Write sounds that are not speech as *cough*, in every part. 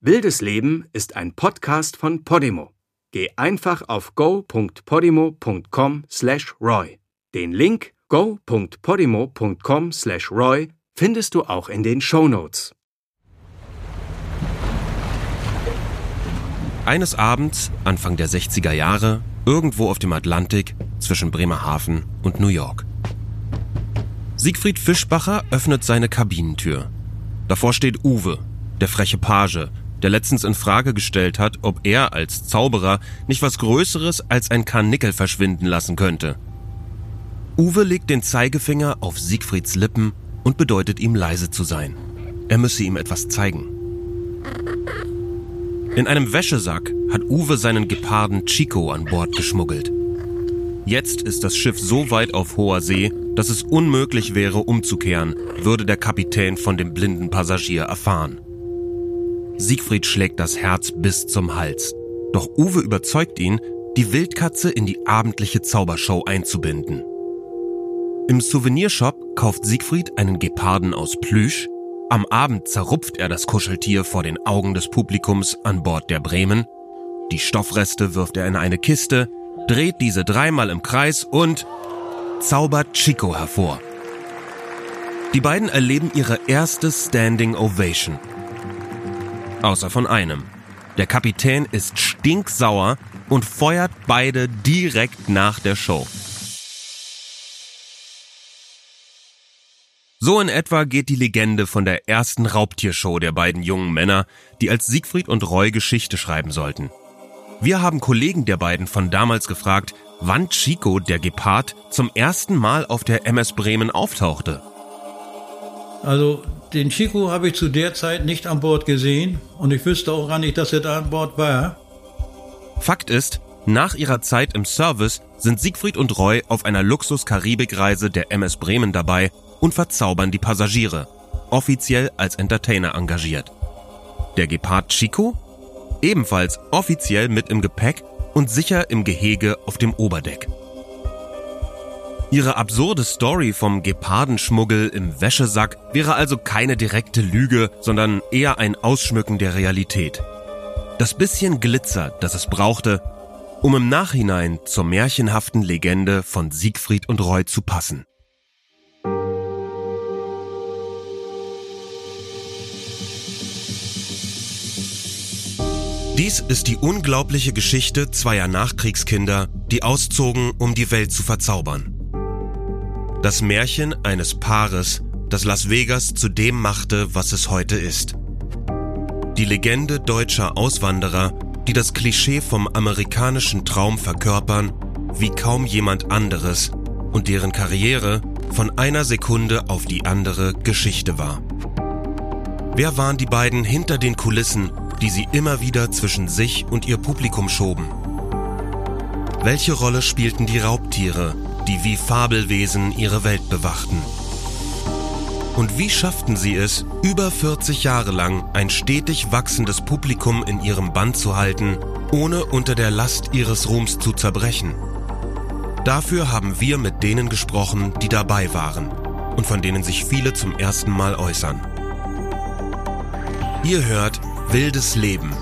Wildes Leben ist ein Podcast von Podimo. Geh einfach auf go.podimo.com/roy. Den Link go.podimo.com/roy findest du auch in den Show Notes. Eines Abends, Anfang der 60er Jahre, irgendwo auf dem Atlantik zwischen Bremerhaven und New York. Siegfried Fischbacher öffnet seine Kabinentür. Davor steht Uwe, der freche Page, der letztens in Frage gestellt hat, ob er als Zauberer nicht was Größeres als ein Karnickel verschwinden lassen könnte. Uwe legt den Zeigefinger auf Siegfrieds Lippen und bedeutet ihm leise zu sein. Er müsse ihm etwas zeigen. In einem Wäschesack hat Uwe seinen Geparden Chico an Bord geschmuggelt. Jetzt ist das Schiff so weit auf hoher See, dass es unmöglich wäre, umzukehren, würde der Kapitän von dem blinden Passagier erfahren. Siegfried schlägt das Herz bis zum Hals. Doch Uwe überzeugt ihn, die Wildkatze in die abendliche Zaubershow einzubinden. Im Souvenirshop kauft Siegfried einen Geparden aus Plüsch. Am Abend zerrupft er das Kuscheltier vor den Augen des Publikums an Bord der Bremen. Die Stoffreste wirft er in eine Kiste, dreht diese dreimal im Kreis und zaubert Chico hervor. Die beiden erleben ihre erste Standing Ovation. Außer von einem. Der Kapitän ist stinksauer und feuert beide direkt nach der Show. So in etwa geht die Legende von der ersten Raubtiershow der beiden jungen Männer, die als Siegfried und Roy Geschichte schreiben sollten. Wir haben Kollegen der beiden von damals gefragt, wann Chico, der Gepard, zum ersten Mal auf der MS Bremen auftauchte. Also den Chico habe ich zu der Zeit nicht an Bord gesehen und ich wüsste auch gar nicht, dass er da an Bord war. Fakt ist, nach ihrer Zeit im Service sind Siegfried und Roy auf einer Luxus-Karibik-Reise der MS Bremen dabei und verzaubern die Passagiere, offiziell als Entertainer engagiert. Der Gepard Chico? Ebenfalls offiziell mit im Gepäck und sicher im Gehege auf dem Oberdeck. Ihre absurde Story vom Gepardenschmuggel im Wäschesack wäre also keine direkte Lüge, sondern eher ein Ausschmücken der Realität. Das bisschen Glitzer, das es brauchte, um im Nachhinein zur märchenhaften Legende von Siegfried und Roy zu passen. Dies ist die unglaubliche Geschichte zweier Nachkriegskinder, die auszogen, um die Welt zu verzaubern. Das Märchen eines Paares, das Las Vegas zu dem machte, was es heute ist. Die Legende deutscher Auswanderer, die das Klischee vom amerikanischen Traum verkörpern, wie kaum jemand anderes und deren Karriere von einer Sekunde auf die andere Geschichte war. Wer waren die beiden hinter den Kulissen, die sie immer wieder zwischen sich und ihr Publikum schoben? Welche Rolle spielten die Raubtiere, die wie Fabelwesen ihre Welt bewachten. Und wie schafften sie es, über 40 Jahre lang ein stetig wachsendes Publikum in ihrem Band zu halten, ohne unter der Last ihres Ruhms zu zerbrechen? Dafür haben wir mit denen gesprochen, die dabei waren und von denen sich viele zum ersten Mal äußern. Ihr hört Wildes Leben.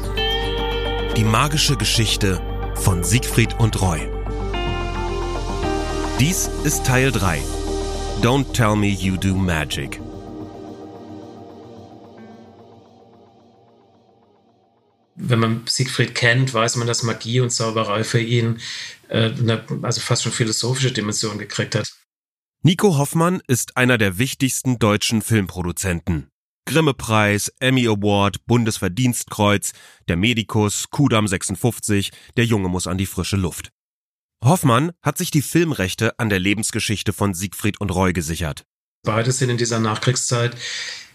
Die magische Geschichte von Siegfried und Roy. Dies ist Teil 3. Don't tell me you do magic. Wenn man Siegfried kennt, weiß man, dass Magie und Zauberei für ihn äh, eine, also fast schon philosophische Dimension gekriegt hat. Nico Hoffmann ist einer der wichtigsten deutschen Filmproduzenten. Grimme-Preis, Emmy Award, Bundesverdienstkreuz, der Medikus, Kudam 56, der Junge muss an die frische Luft. Hoffmann hat sich die Filmrechte an der Lebensgeschichte von Siegfried und Roy gesichert. Beide sind in dieser Nachkriegszeit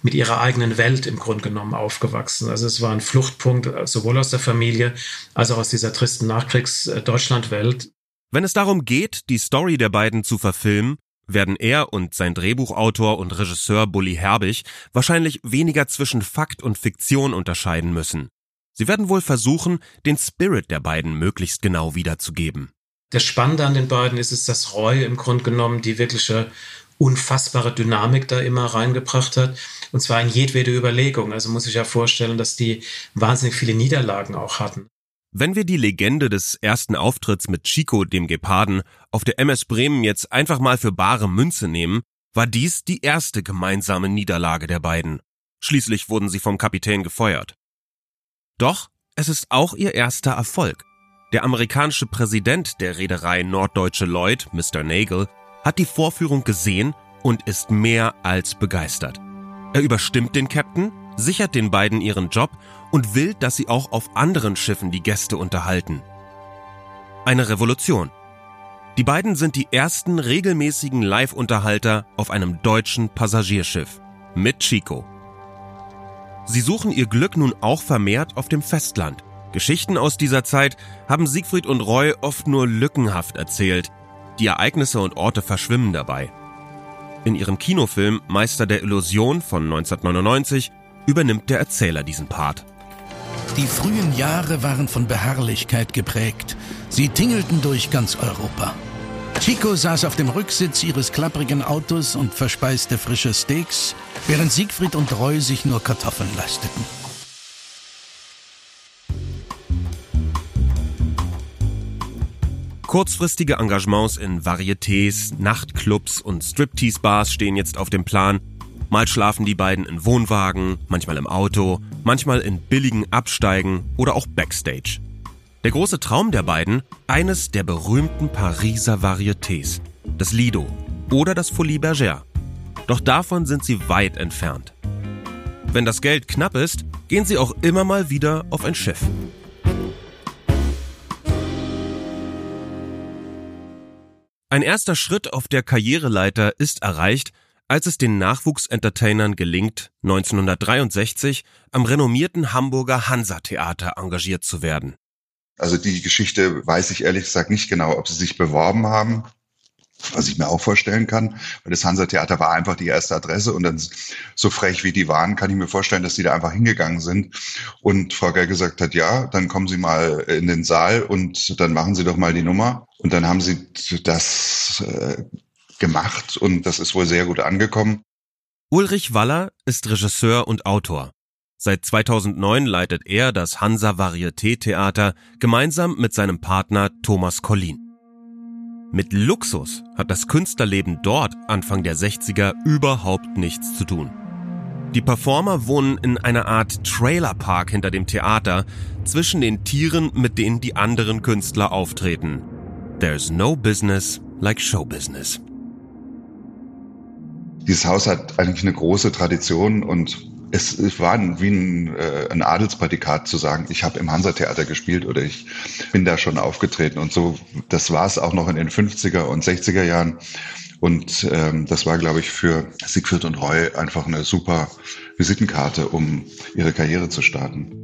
mit ihrer eigenen Welt im Grunde genommen aufgewachsen. Also es war ein Fluchtpunkt sowohl aus der Familie als auch aus dieser tristen Nachkriegs-Deutschland-Welt. Wenn es darum geht, die Story der beiden zu verfilmen, werden er und sein Drehbuchautor und Regisseur Bully Herbig wahrscheinlich weniger zwischen Fakt und Fiktion unterscheiden müssen. Sie werden wohl versuchen, den Spirit der beiden möglichst genau wiederzugeben das Spannende an den beiden ist, ist, dass Roy im Grunde genommen die wirkliche unfassbare Dynamik da immer reingebracht hat. Und zwar in jedwede Überlegung. Also muss ich ja vorstellen, dass die wahnsinnig viele Niederlagen auch hatten. Wenn wir die Legende des ersten Auftritts mit Chico, dem Geparden, auf der MS Bremen jetzt einfach mal für bare Münze nehmen, war dies die erste gemeinsame Niederlage der beiden. Schließlich wurden sie vom Kapitän gefeuert. Doch es ist auch ihr erster Erfolg. Der amerikanische Präsident der Reederei Norddeutsche Lloyd, Mr. Nagel, hat die Vorführung gesehen und ist mehr als begeistert. Er überstimmt den Captain, sichert den beiden ihren Job und will, dass sie auch auf anderen Schiffen die Gäste unterhalten. Eine Revolution. Die beiden sind die ersten regelmäßigen Live-Unterhalter auf einem deutschen Passagierschiff mit Chico. Sie suchen ihr Glück nun auch vermehrt auf dem Festland. Geschichten aus dieser Zeit haben Siegfried und Roy oft nur lückenhaft erzählt. Die Ereignisse und Orte verschwimmen dabei. In ihrem Kinofilm Meister der Illusion von 1999 übernimmt der Erzähler diesen Part. Die frühen Jahre waren von Beharrlichkeit geprägt. Sie tingelten durch ganz Europa. Chico saß auf dem Rücksitz ihres klapprigen Autos und verspeiste frische Steaks, während Siegfried und Roy sich nur Kartoffeln leisteten. Kurzfristige Engagements in Varietés, Nachtclubs und Striptease-Bars stehen jetzt auf dem Plan. Mal schlafen die beiden in Wohnwagen, manchmal im Auto, manchmal in billigen Absteigen oder auch Backstage. Der große Traum der beiden, eines der berühmten Pariser Varietés, das Lido oder das Folie Bergère. Doch davon sind sie weit entfernt. Wenn das Geld knapp ist, gehen sie auch immer mal wieder auf ein Schiff. Ein erster Schritt auf der Karriereleiter ist erreicht, als es den Nachwuchsentertainern gelingt, 1963 am renommierten Hamburger Hansa-Theater engagiert zu werden. Also die Geschichte weiß ich ehrlich gesagt nicht genau, ob sie sich beworben haben, was ich mir auch vorstellen kann, weil das Hansa-Theater war einfach die erste Adresse und dann so frech wie die waren, kann ich mir vorstellen, dass die da einfach hingegangen sind und Frau Geil gesagt hat, ja, dann kommen Sie mal in den Saal und dann machen Sie doch mal die Nummer und dann haben sie das äh, gemacht und das ist wohl sehr gut angekommen. Ulrich Waller ist Regisseur und Autor. Seit 2009 leitet er das Hansa Varieté Theater gemeinsam mit seinem Partner Thomas Collin. Mit Luxus hat das Künstlerleben dort Anfang der 60er überhaupt nichts zu tun. Die Performer wohnen in einer Art Trailerpark hinter dem Theater zwischen den Tieren, mit denen die anderen Künstler auftreten. There's no business like show business. Dieses Haus hat eigentlich eine große Tradition und es, es war wie ein, äh, ein Adelsprädikat zu sagen, ich habe im Hansa-Theater gespielt oder ich bin da schon aufgetreten. Und so, das war es auch noch in den 50er und 60er Jahren. Und ähm, das war, glaube ich, für Siegfried und Roy einfach eine super Visitenkarte, um ihre Karriere zu starten.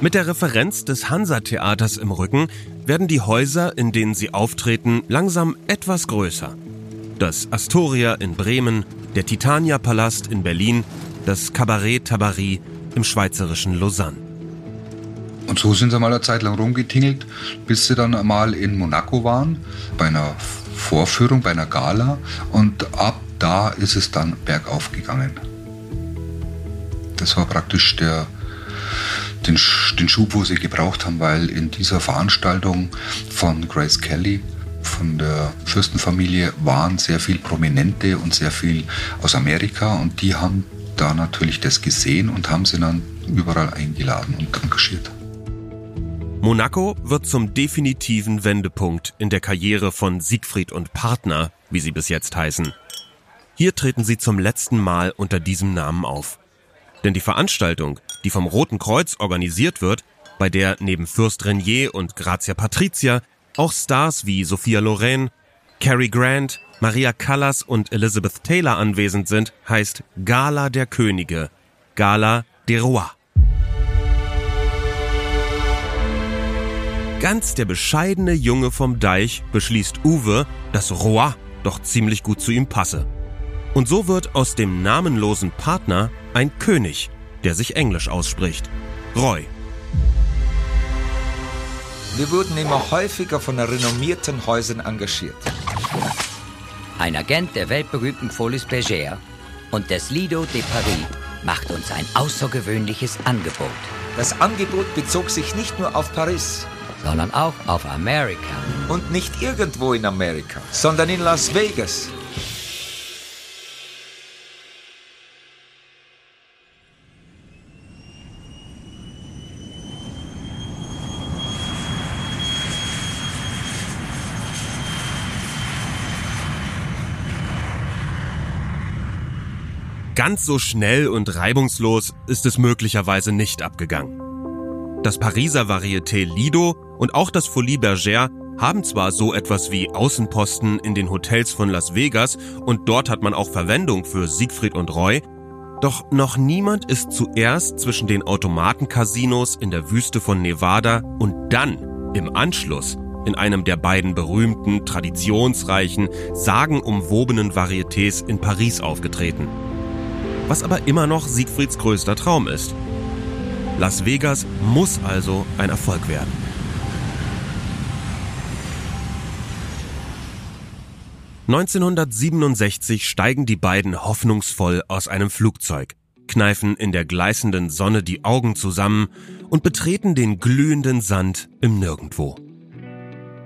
Mit der Referenz des Hansa-Theaters im Rücken werden die Häuser, in denen sie auftreten, langsam etwas größer. Das Astoria in Bremen, der Titania-Palast in Berlin das Cabaret Tabary im schweizerischen Lausanne. Und so sind sie mal eine Zeit lang rumgetingelt, bis sie dann mal in Monaco waren, bei einer Vorführung, bei einer Gala. Und ab da ist es dann bergauf gegangen. Das war praktisch der, den, den Schub, wo sie gebraucht haben, weil in dieser Veranstaltung von Grace Kelly, von der Fürstenfamilie, waren sehr viel Prominente und sehr viel aus Amerika und die haben da natürlich das gesehen und haben sie dann überall eingeladen und engagiert. Monaco wird zum definitiven Wendepunkt in der Karriere von Siegfried und Partner, wie sie bis jetzt heißen. Hier treten sie zum letzten Mal unter diesem Namen auf. Denn die Veranstaltung, die vom Roten Kreuz organisiert wird, bei der neben Fürst Renier und Grazia Patricia auch Stars wie Sophia Loren, Cary Grant, Maria Callas und Elizabeth Taylor anwesend sind, heißt Gala der Könige, Gala des Rois. Ganz der bescheidene Junge vom Deich beschließt Uwe, dass Roi doch ziemlich gut zu ihm passe. Und so wird aus dem namenlosen Partner ein König, der sich Englisch ausspricht. Roy. Wir wurden immer häufiger von renommierten Häusern engagiert. Ein Agent der weltberühmten Folis Bergère und des Lido de Paris, macht uns ein außergewöhnliches Angebot. Das Angebot bezog sich nicht nur auf Paris, sondern auch auf Amerika. Und nicht irgendwo in Amerika, sondern in Las Vegas. Ganz so schnell und reibungslos ist es möglicherweise nicht abgegangen. Das Pariser Varieté Lido und auch das Folie Bergère haben zwar so etwas wie Außenposten in den Hotels von Las Vegas und dort hat man auch Verwendung für Siegfried und Roy, doch noch niemand ist zuerst zwischen den Automatencasinos in der Wüste von Nevada und dann im Anschluss in einem der beiden berühmten, traditionsreichen, sagenumwobenen Varietés in Paris aufgetreten was aber immer noch Siegfrieds größter Traum ist. Las Vegas muss also ein Erfolg werden. ...1967 steigen die beiden hoffnungsvoll aus einem Flugzeug, kneifen in der gleißenden Sonne die Augen zusammen und betreten den glühenden Sand im Nirgendwo.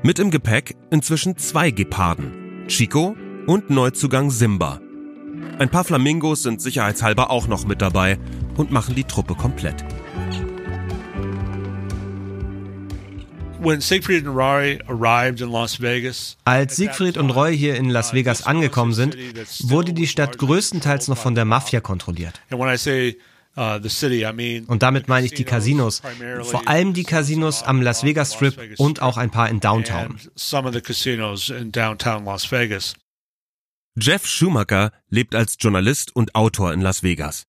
Mit im Gepäck inzwischen zwei Geparden, Chico und Neuzugang Simba, ein paar Flamingos sind sicherheitshalber auch noch mit dabei und machen die Truppe komplett. Als Siegfried und Roy hier in Las Vegas angekommen sind, wurde die Stadt größtenteils noch von der Mafia kontrolliert. Uh, und damit meine ich die Casinos, vor allem die Casinos am Las Vegas Strip und auch ein paar in Downtown. Jeff Schumacher lebt als Journalist und Autor in Las Vegas.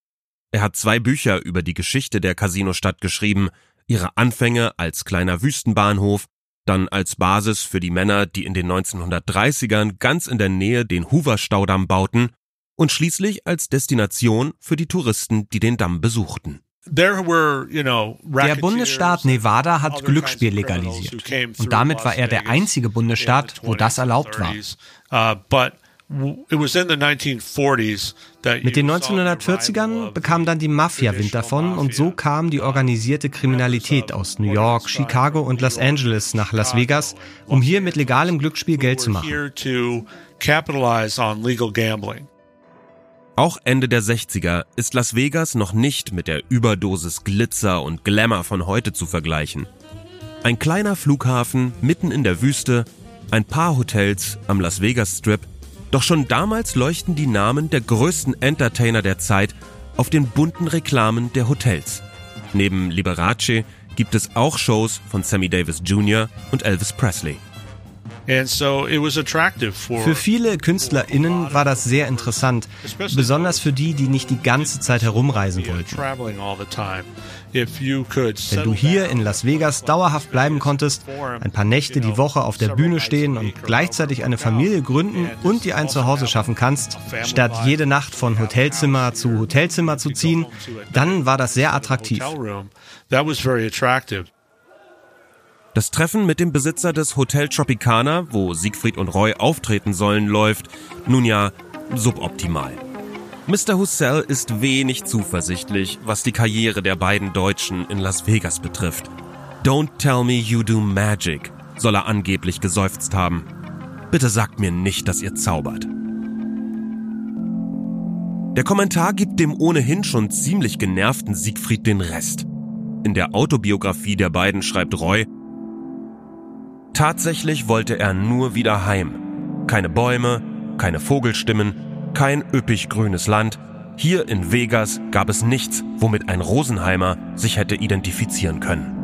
Er hat zwei Bücher über die Geschichte der Casinostadt geschrieben, ihre Anfänge als kleiner Wüstenbahnhof, dann als Basis für die Männer, die in den 1930ern ganz in der Nähe den Hoover-Staudamm bauten und schließlich als Destination für die Touristen, die den Damm besuchten. Der Bundesstaat Nevada hat Glücksspiel legalisiert. Und damit war er der einzige Bundesstaat, wo das erlaubt war. Mit den 1940ern bekam dann die Mafia Wind davon und so kam die organisierte Kriminalität aus New York, Chicago und Los Angeles nach Las Vegas, um hier mit legalem Glücksspiel Geld zu machen. Auch Ende der 60er ist Las Vegas noch nicht mit der Überdosis Glitzer und Glamour von heute zu vergleichen. Ein kleiner Flughafen mitten in der Wüste, ein paar Hotels am Las Vegas Strip doch schon damals leuchten die Namen der größten Entertainer der Zeit auf den bunten Reklamen der Hotels. Neben Liberace gibt es auch Shows von Sammy Davis Jr. und Elvis Presley. Für viele KünstlerInnen war das sehr interessant, besonders für die, die nicht die ganze Zeit herumreisen wollten. Wenn du hier in Las Vegas dauerhaft bleiben konntest, ein paar Nächte die Woche auf der Bühne stehen und gleichzeitig eine Familie gründen und dir ein Zuhause schaffen kannst, statt jede Nacht von Hotelzimmer zu Hotelzimmer zu ziehen, dann war das sehr attraktiv. Das Treffen mit dem Besitzer des Hotel Tropicana, wo Siegfried und Roy auftreten sollen, läuft, nun ja, suboptimal. Mr. Hussell ist wenig zuversichtlich, was die Karriere der beiden Deutschen in Las Vegas betrifft. Don't tell me you do magic, soll er angeblich geseufzt haben. Bitte sagt mir nicht, dass ihr zaubert. Der Kommentar gibt dem ohnehin schon ziemlich genervten Siegfried den Rest. In der Autobiografie der beiden schreibt Roy, Tatsächlich wollte er nur wieder heim. Keine Bäume, keine Vogelstimmen, kein üppig grünes Land. Hier in Vegas gab es nichts, womit ein Rosenheimer sich hätte identifizieren können.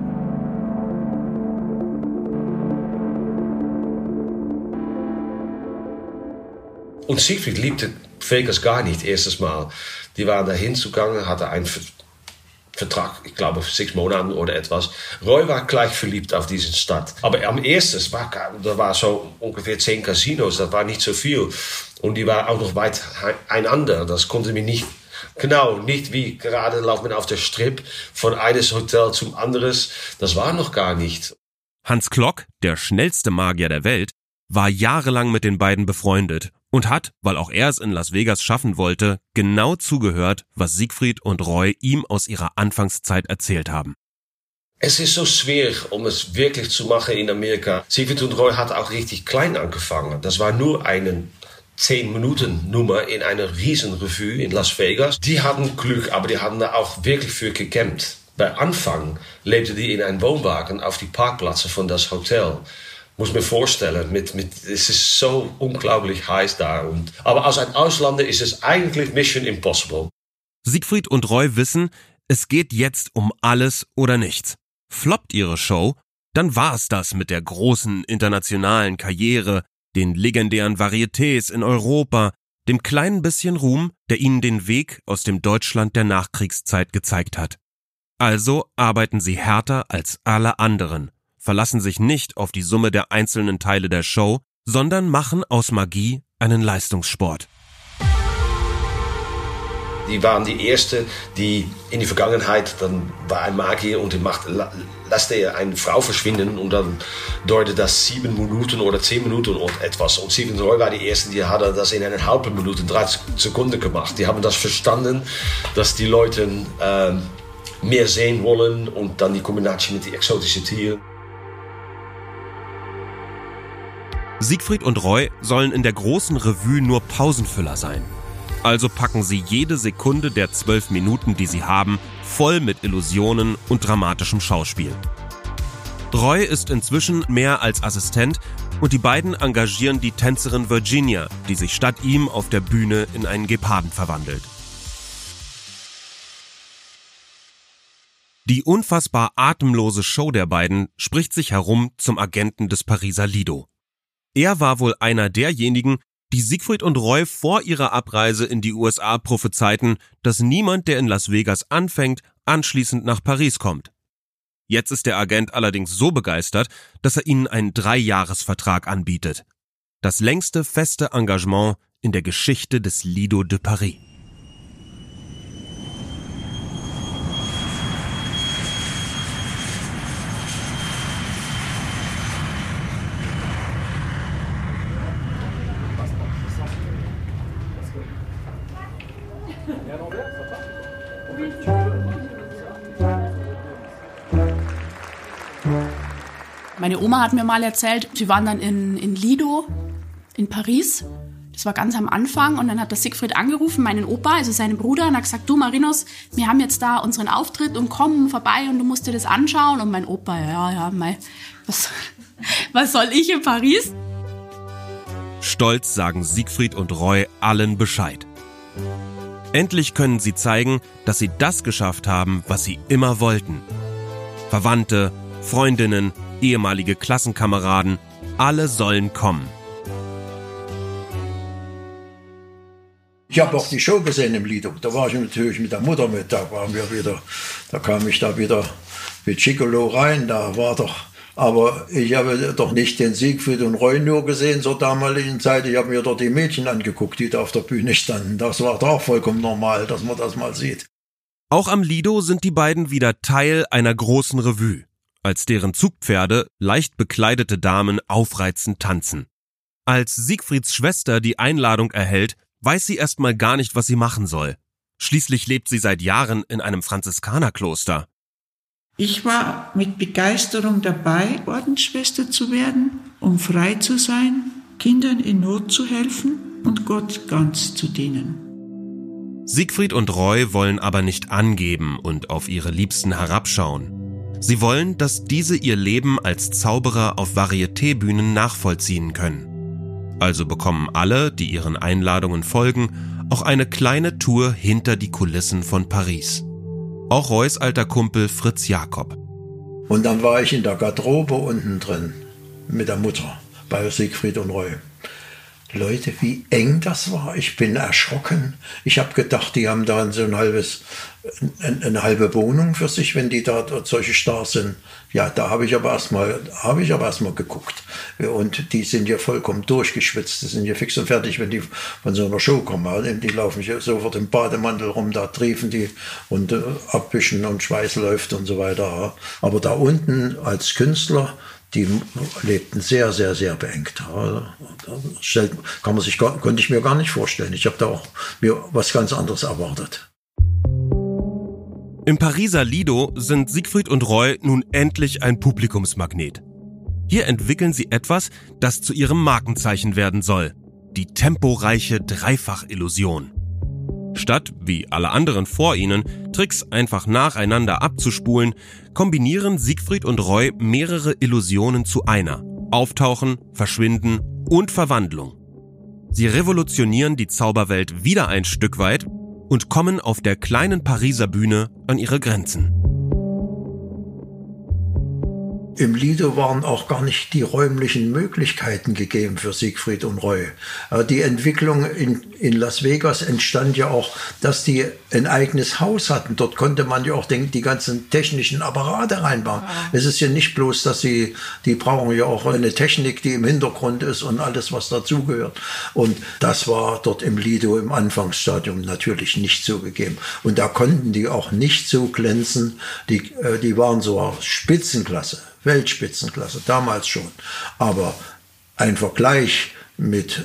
Und Siegfried liebte Vegas gar nicht, erstes Mal. Die waren dahin zugegangen, hatte ein Vertrag, ich glaube, sechs Monaten oder etwas. Roy war gleich verliebt auf diese Stadt. Aber am ersten, war, da war so ungefähr zehn Casinos, das war nicht so viel. Und die waren auch noch weit einander. Das konnte mir nicht, genau, nicht wie gerade laufen man auf der Strip von eines Hotel zum anderes. Das war noch gar nicht. Hans Klock, der schnellste Magier der Welt, war jahrelang mit den beiden befreundet und hat, weil auch er es in Las Vegas schaffen wollte, genau zugehört, was Siegfried und Roy ihm aus ihrer Anfangszeit erzählt haben. Es ist so schwierig, um es wirklich zu machen in Amerika. Siegfried und Roy hat auch richtig klein angefangen. Das war nur eine 10-Minuten-Nummer in einer Riesenrevue in Las Vegas. Die hatten Glück, aber die haben da auch wirklich für gekämpft. Bei Anfang lebte die in einem Wohnwagen auf die Parkplätze von das Hotel muss mir vorstellen, mit, mit, es ist so unglaublich heiß da. Und, aber als ein Ausländer ist es eigentlich Mission Impossible. Siegfried und Roy wissen, es geht jetzt um alles oder nichts. Floppt ihre Show, dann war es das mit der großen internationalen Karriere, den legendären Varietés in Europa, dem kleinen bisschen Ruhm, der ihnen den Weg aus dem Deutschland der Nachkriegszeit gezeigt hat. Also arbeiten sie härter als alle anderen verlassen sich nicht auf die Summe der einzelnen Teile der Show, sondern machen aus Magie einen Leistungssport. Die waren die Erste, die in die Vergangenheit, dann war ein Magier und die macht, lässt er eine Frau verschwinden und dann dauerte das sieben Minuten oder zehn Minuten oder etwas. Und Steven Roy war die Erste, die hat das in einer halben Minute, drei Sekunden gemacht. Die haben das verstanden, dass die Leute äh, mehr sehen wollen und dann die Kombination mit den exotischen Tieren. Siegfried und Roy sollen in der großen Revue nur Pausenfüller sein. Also packen sie jede Sekunde der zwölf Minuten, die sie haben, voll mit Illusionen und dramatischem Schauspiel. Roy ist inzwischen mehr als Assistent und die beiden engagieren die Tänzerin Virginia, die sich statt ihm auf der Bühne in einen Geparden verwandelt. Die unfassbar atemlose Show der beiden spricht sich herum zum Agenten des Pariser Lido. Er war wohl einer derjenigen, die Siegfried und Roy vor ihrer Abreise in die USA prophezeiten, dass niemand, der in Las Vegas anfängt, anschließend nach Paris kommt. Jetzt ist der Agent allerdings so begeistert, dass er ihnen einen Dreijahresvertrag anbietet. Das längste feste Engagement in der Geschichte des Lido de Paris. Meine Oma hat mir mal erzählt, sie waren dann in, in Lido in Paris. Das war ganz am Anfang und dann hat der Siegfried angerufen, meinen Opa, also seinen Bruder, und hat gesagt, du Marinos, wir haben jetzt da unseren Auftritt und kommen vorbei und du musst dir das anschauen. Und mein Opa, ja, ja, mei, was, *laughs* was soll ich in Paris? Stolz sagen Siegfried und Roy allen Bescheid. Endlich können sie zeigen, dass sie das geschafft haben, was sie immer wollten. Verwandte, Freundinnen, ehemalige Klassenkameraden, alle sollen kommen. Ich habe auch die Show gesehen im Lido. Da war ich natürlich mit der Mutter mit. Da waren wir wieder, da kam ich da wieder mit Chicolo rein. Da war doch, aber ich habe doch nicht den Siegfried und Roy nur gesehen zur damaligen Zeit. Ich habe mir dort die Mädchen angeguckt, die da auf der Bühne standen. Das war doch vollkommen normal, dass man das mal sieht. Auch am Lido sind die beiden wieder Teil einer großen Revue als deren Zugpferde leicht bekleidete Damen aufreizend tanzen. Als Siegfrieds Schwester die Einladung erhält, weiß sie erstmal gar nicht, was sie machen soll. Schließlich lebt sie seit Jahren in einem Franziskanerkloster. Ich war mit Begeisterung dabei, Ordensschwester zu werden, um frei zu sein, Kindern in Not zu helfen und Gott ganz zu dienen. Siegfried und Roy wollen aber nicht angeben und auf ihre Liebsten herabschauen. Sie wollen, dass diese ihr Leben als Zauberer auf Varieté-Bühnen nachvollziehen können. Also bekommen alle, die ihren Einladungen folgen, auch eine kleine Tour hinter die Kulissen von Paris. Auch Reus alter Kumpel Fritz Jakob. Und dann war ich in der Garderobe unten drin mit der Mutter bei Siegfried und Roy. Leute, wie eng das war. Ich bin erschrocken. Ich habe gedacht, die haben da so ein halbes eine, eine halbe Wohnung für sich, wenn die da solche Stars sind. Ja, da habe ich aber erstmal, habe ich aber erstmal geguckt. Und die sind ja vollkommen durchgeschwitzt. Die sind ja fix und fertig, wenn die von so einer Show kommen. Die laufen sofort im Bademantel rum, da triefen die und äh, abwischen und Schweiß läuft und so weiter. Aber da unten als Künstler, die lebten sehr, sehr, sehr beengt. Stellt, kann man sich konnte ich mir gar nicht vorstellen. Ich habe da auch mir was ganz anderes erwartet. Im Pariser Lido sind Siegfried und Roy nun endlich ein Publikumsmagnet. Hier entwickeln sie etwas, das zu ihrem Markenzeichen werden soll. Die temporeiche Dreifachillusion. Statt, wie alle anderen vor ihnen, Tricks einfach nacheinander abzuspulen, kombinieren Siegfried und Roy mehrere Illusionen zu einer. Auftauchen, Verschwinden und Verwandlung. Sie revolutionieren die Zauberwelt wieder ein Stück weit und kommen auf der kleinen Pariser Bühne an ihre Grenzen. Im Lido waren auch gar nicht die räumlichen Möglichkeiten gegeben für Siegfried und Roy. Die Entwicklung in, in Las Vegas entstand ja auch, dass die ein eigenes Haus hatten. Dort konnte man ja auch den, die ganzen technischen Apparate reinbauen. Ja. Es ist ja nicht bloß, dass sie, die brauchen ja auch eine Technik, die im Hintergrund ist und alles, was dazugehört. Und das war dort im Lido im Anfangsstadium natürlich nicht so gegeben. Und da konnten die auch nicht so glänzen. Die, äh, die waren so Spitzenklasse. Weltspitzenklasse, damals schon. Aber ein Vergleich mit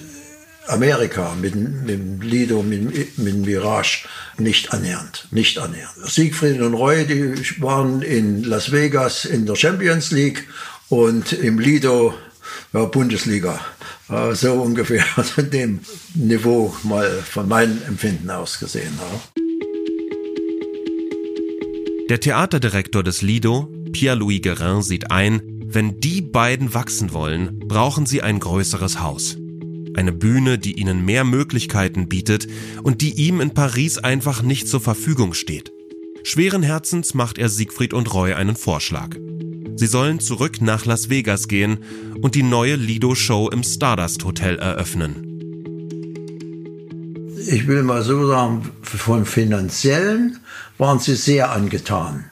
Amerika, mit, mit Lido, mit, mit Mirage, nicht annähernd, nicht annähernd. Siegfried und Roy, die waren in Las Vegas in der Champions League und im Lido ja, Bundesliga. So ungefähr *laughs* an dem Niveau mal von meinem Empfinden aus gesehen. Der Theaterdirektor des Lido, Pierre-Louis Guerin sieht ein, wenn die beiden wachsen wollen, brauchen sie ein größeres Haus. Eine Bühne, die ihnen mehr Möglichkeiten bietet und die ihm in Paris einfach nicht zur Verfügung steht. Schweren Herzens macht er Siegfried und Roy einen Vorschlag. Sie sollen zurück nach Las Vegas gehen und die neue Lido-Show im Stardust Hotel eröffnen. Ich will mal so sagen, von finanziellen waren sie sehr angetan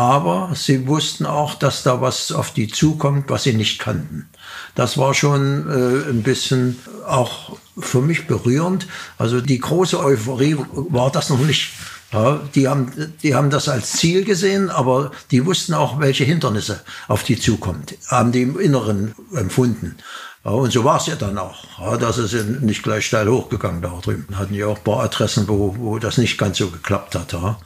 aber sie wussten auch, dass da was auf die zukommt, was sie nicht kannten. Das war schon äh, ein bisschen auch für mich berührend. Also die große Euphorie war das noch nicht. Ja, die, haben, die haben das als Ziel gesehen, aber die wussten auch, welche Hindernisse auf die zukommt, haben die im Inneren empfunden. Ja, und so war es ja dann auch. Ja, das ist nicht gleich steil hochgegangen da drüben. Hatten ja auch ein paar Adressen, wo, wo das nicht ganz so geklappt hat. Ja.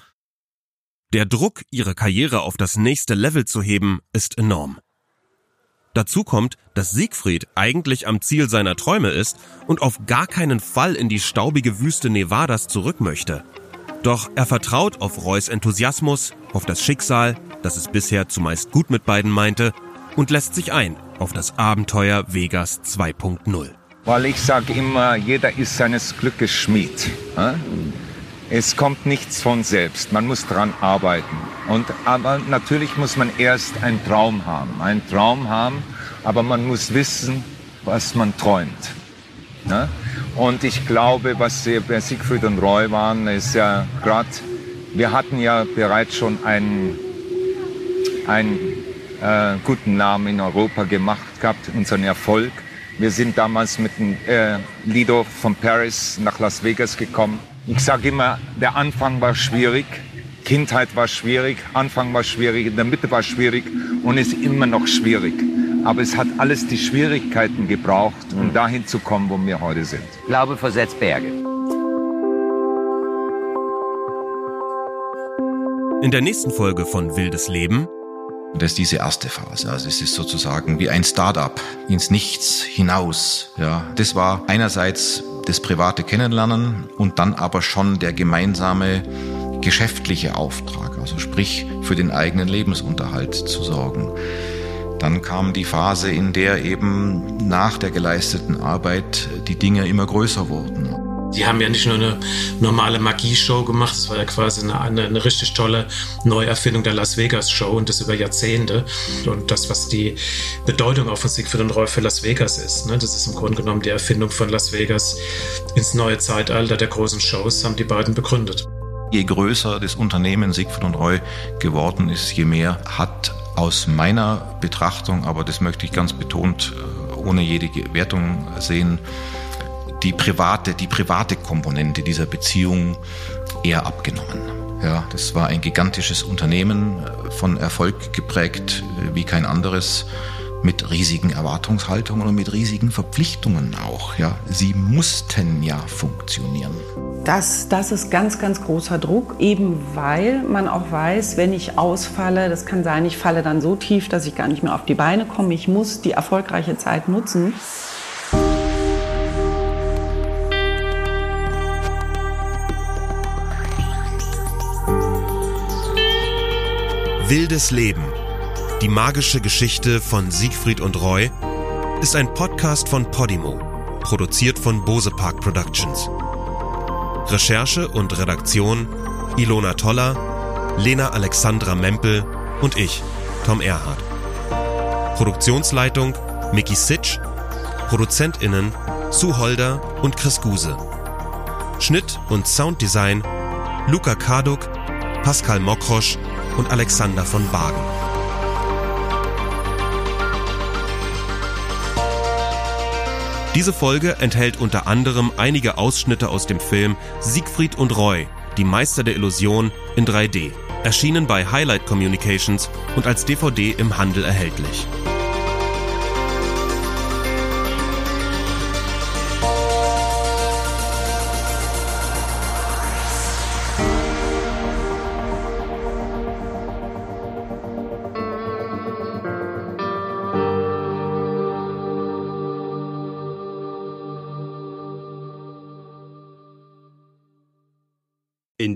Der Druck, ihre Karriere auf das nächste Level zu heben, ist enorm. Dazu kommt, dass Siegfried eigentlich am Ziel seiner Träume ist und auf gar keinen Fall in die staubige Wüste Nevadas zurück möchte. Doch er vertraut auf Roys Enthusiasmus, auf das Schicksal, das es bisher zumeist gut mit beiden meinte, und lässt sich ein auf das Abenteuer Vegas 2.0. Weil ich sage immer, jeder ist seines Glückes Schmied. Es kommt nichts von selbst. Man muss dran arbeiten. Und, aber natürlich muss man erst einen Traum haben. Einen Traum haben, aber man muss wissen, was man träumt. Ne? Und ich glaube, was bei Siegfried und Roy waren, ist ja gerade, wir hatten ja bereits schon einen, einen äh, guten Namen in Europa gemacht gehabt, unseren Erfolg. Wir sind damals mit dem äh, Lido von Paris nach Las Vegas gekommen. Ich sage immer, der Anfang war schwierig, Kindheit war schwierig, Anfang war schwierig, in der Mitte war schwierig und ist immer noch schwierig. Aber es hat alles die Schwierigkeiten gebraucht, um dahin zu kommen, wo wir heute sind. Glaube versetzt Berge. In der nächsten Folge von Wildes Leben das ist diese erste Phase. Also es ist sozusagen wie ein Start-up ins Nichts hinaus. Ja, das war einerseits das private Kennenlernen und dann aber schon der gemeinsame geschäftliche Auftrag, also sprich für den eigenen Lebensunterhalt zu sorgen. Dann kam die Phase, in der eben nach der geleisteten Arbeit die Dinge immer größer wurden. Die haben ja nicht nur eine normale Magie-Show gemacht, es war ja quasi eine, eine, eine, richtig tolle Neuerfindung der Las Vegas-Show und das über Jahrzehnte. Und das, was die Bedeutung auch von Siegfried und Roy für Las Vegas ist, ne? das ist im Grunde genommen die Erfindung von Las Vegas ins neue Zeitalter der großen Shows, haben die beiden begründet. Je größer das Unternehmen Siegfried und Roy geworden ist, je mehr hat aus meiner Betrachtung, aber das möchte ich ganz betont äh, ohne jede Wertung sehen, die private, die private Komponente dieser Beziehung eher abgenommen. Ja, das war ein gigantisches Unternehmen, äh, von Erfolg geprägt äh, wie kein anderes, mit riesigen Erwartungshaltungen und mit riesigen Verpflichtungen auch. Ja, sie mussten ja funktionieren. Das, das ist ganz, ganz großer Druck, eben weil man auch weiß, wenn ich ausfalle, das kann sein, ich falle dann so tief, dass ich gar nicht mehr auf die Beine komme. Ich muss die erfolgreiche Zeit nutzen. Wildes Leben. Die magische Geschichte von Siegfried und Roy ist ein Podcast von Podimo, produziert von Bose Park Productions. Recherche und Redaktion Ilona Toller, Lena Alexandra Mempel und ich, Tom Erhardt. Produktionsleitung Mickey Sitsch, ProduzentInnen Sue Holder und Chris Guse. Schnitt und Sounddesign Luca Karduk, Pascal Mokrosch und Alexander von Bagen. Diese Folge enthält unter anderem einige Ausschnitte aus dem Film Siegfried und Roy, die Meister der Illusion in 3D, erschienen bei Highlight Communications und als DVD im Handel erhältlich.